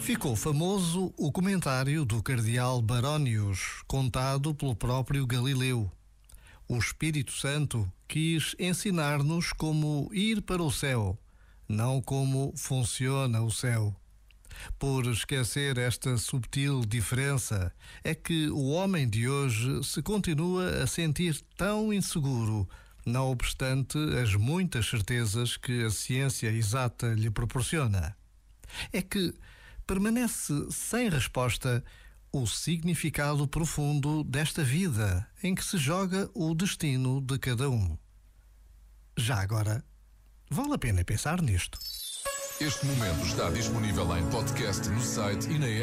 Ficou famoso o comentário do cardeal Baronius, contado pelo próprio Galileu. O Espírito Santo quis ensinar-nos como ir para o céu, não como funciona o céu. Por esquecer esta subtil diferença, é que o homem de hoje se continua a sentir tão inseguro, não obstante as muitas certezas que a ciência exata lhe proporciona. É que permanece sem resposta o significado profundo desta vida em que se joga o destino de cada um. Já agora, vale a pena pensar nisto. Este momento está disponível em podcast no site e na app.